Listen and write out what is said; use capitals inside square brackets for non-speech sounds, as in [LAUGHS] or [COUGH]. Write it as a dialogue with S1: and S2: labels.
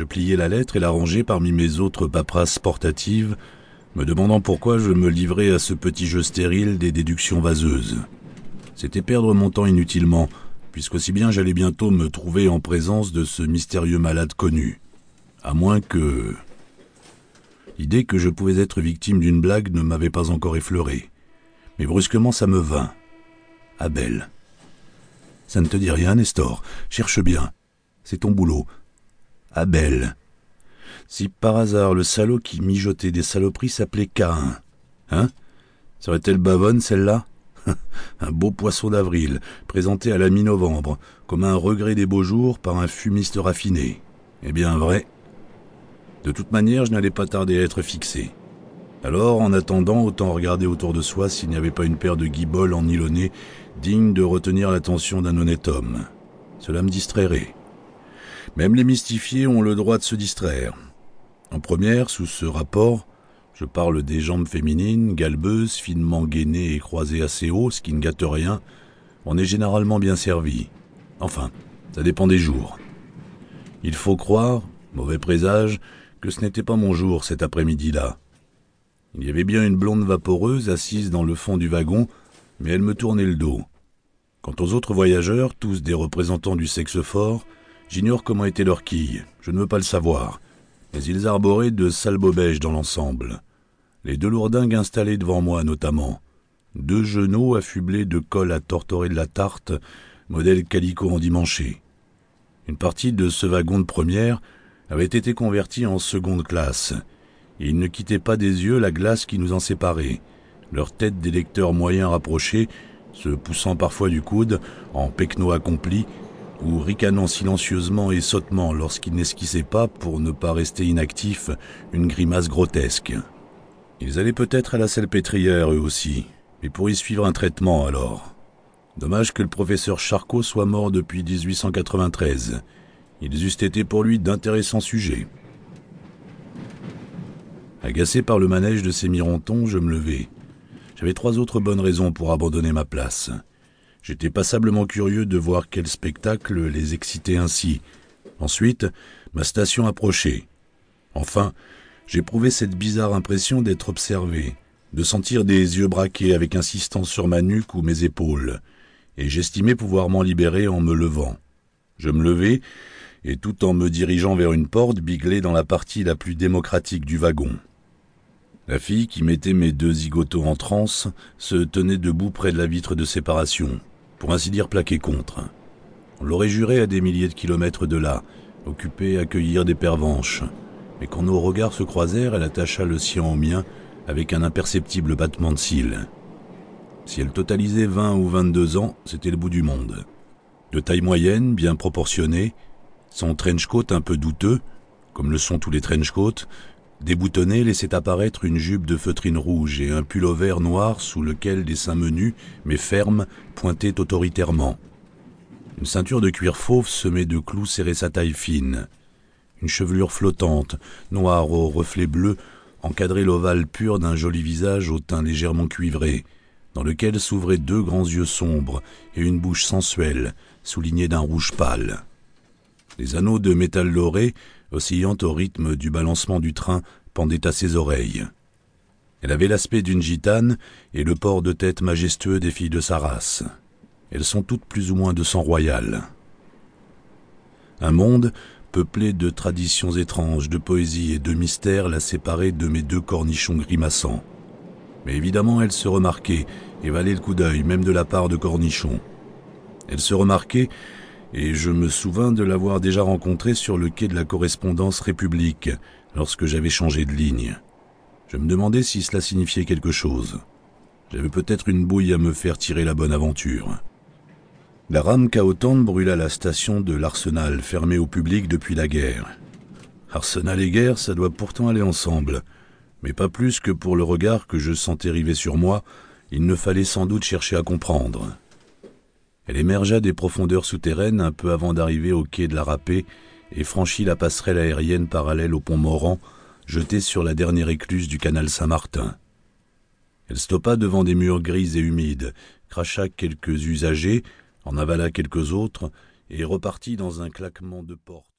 S1: Je pliai la lettre et la rangeai parmi mes autres paperasses portatives, me demandant pourquoi je me livrais à ce petit jeu stérile des déductions vaseuses. C'était perdre mon temps inutilement, puisqu'aussi bien j'allais bientôt me trouver en présence de ce mystérieux malade connu. À moins que... L'idée que je pouvais être victime d'une blague ne m'avait pas encore effleuré. Mais brusquement ça me vint. Abel. Ça ne te dit rien, Nestor. Cherche bien. C'est ton boulot. Abel. Si par hasard le salaud qui mijotait des saloperies s'appelait Cain. Hein? Serait-elle bavonne, celle-là? [LAUGHS] Un beau poisson d'avril, présenté à la mi-novembre, comme un regret des beaux jours par un fumiste raffiné. Eh bien, vrai. De toute manière, je n'allais pas tarder à être fixé. Alors, en attendant, autant regarder autour de soi s'il n'y avait pas une paire de guiboles en nylonné digne de retenir l'attention d'un honnête homme. Cela me distrairait. Même les mystifiés ont le droit de se distraire. En première, sous ce rapport, je parle des jambes féminines, galbeuses, finement gainées et croisées assez haut, ce qui ne gâte rien. On est généralement bien servi. Enfin, ça dépend des jours. Il faut croire, mauvais présage, que ce n'était pas mon jour cet après-midi-là. Il y avait bien une blonde vaporeuse assise dans le fond du wagon, mais elle me tournait le dos. Quant aux autres voyageurs, tous des représentants du sexe fort, j'ignore comment était leur quille, je ne veux pas le savoir, mais ils arboraient de sales bobèges dans l'ensemble. Les deux lourdingues installés devant moi notamment, deux genoux affublés de colle à tortorer de la tarte, modèle calico endimanché. Une partie de ce wagon de première avait été convertie en seconde classe, ils ne quittaient pas des yeux la glace qui nous en séparait, leurs têtes d'électeurs moyens rapprochés, se poussant parfois du coude, en pecno accompli, ou ricanant silencieusement et sottement lorsqu'ils n'esquissaient pas, pour ne pas rester inactifs, une grimace grotesque. Ils allaient peut-être à la salpêtrière eux aussi, mais pour y suivre un traitement alors. Dommage que le professeur Charcot soit mort depuis 1893. Ils eussent été pour lui d'intéressants sujets. Agacé par le manège de ces mirontons, je me levai. J'avais trois autres bonnes raisons pour abandonner ma place. J'étais passablement curieux de voir quel spectacle les excitait ainsi. Ensuite, ma station approchait. Enfin, j'éprouvais cette bizarre impression d'être observé, de sentir des yeux braqués avec insistance sur ma nuque ou mes épaules, et j'estimais pouvoir m'en libérer en me levant. Je me levai, et tout en me dirigeant vers une porte biglée dans la partie la plus démocratique du wagon. La fille qui mettait mes deux zigotos en transe se tenait debout près de la vitre de séparation, pour ainsi dire plaquée contre. On l'aurait juré à des milliers de kilomètres de là, occupée à accueillir des pervenches, mais quand nos regards se croisèrent, elle attacha le sien au mien avec un imperceptible battement de cils. Si elle totalisait vingt ou vingt-deux ans, c'était le bout du monde. De taille moyenne, bien proportionnée, son trench coat un peu douteux, comme le sont tous les trench coats, déboutonné laissait apparaître une jupe de feutrine rouge et un pullover noir sous lequel des seins menus, mais fermes, pointaient autoritairement. Une ceinture de cuir fauve semée de clous serrait sa taille fine. Une chevelure flottante, noire aux reflets bleus, encadrait l'ovale pur d'un joli visage au teint légèrement cuivré, dans lequel s'ouvraient deux grands yeux sombres et une bouche sensuelle, soulignée d'un rouge pâle. Les anneaux de métal loré, oscillant au rythme du balancement du train, pendaient à ses oreilles. Elle avait l'aspect d'une gitane et le port de tête majestueux des filles de sa race. Elles sont toutes plus ou moins de sang royal. Un monde, peuplé de traditions étranges, de poésie et de mystères, la séparait de mes deux cornichons grimaçants. Mais évidemment, elle se remarquait et valait le coup d'œil, même de la part de cornichons. Elle se remarquait et je me souvins de l'avoir déjà rencontré sur le quai de la correspondance République, lorsque j'avais changé de ligne. Je me demandais si cela signifiait quelque chose. J'avais peut-être une bouille à me faire tirer la bonne aventure. La rame caotante brûla la station de l'Arsenal, fermée au public depuis la guerre. Arsenal et guerre, ça doit pourtant aller ensemble, mais pas plus que pour le regard que je sentais river sur moi, il ne fallait sans doute chercher à comprendre. Elle émergea des profondeurs souterraines un peu avant d'arriver au quai de la Râpée et franchit la passerelle aérienne parallèle au pont Morand, jeté sur la dernière écluse du canal Saint-Martin. Elle stoppa devant des murs gris et humides, cracha quelques usagers, en avala quelques autres, et repartit dans un claquement de porte.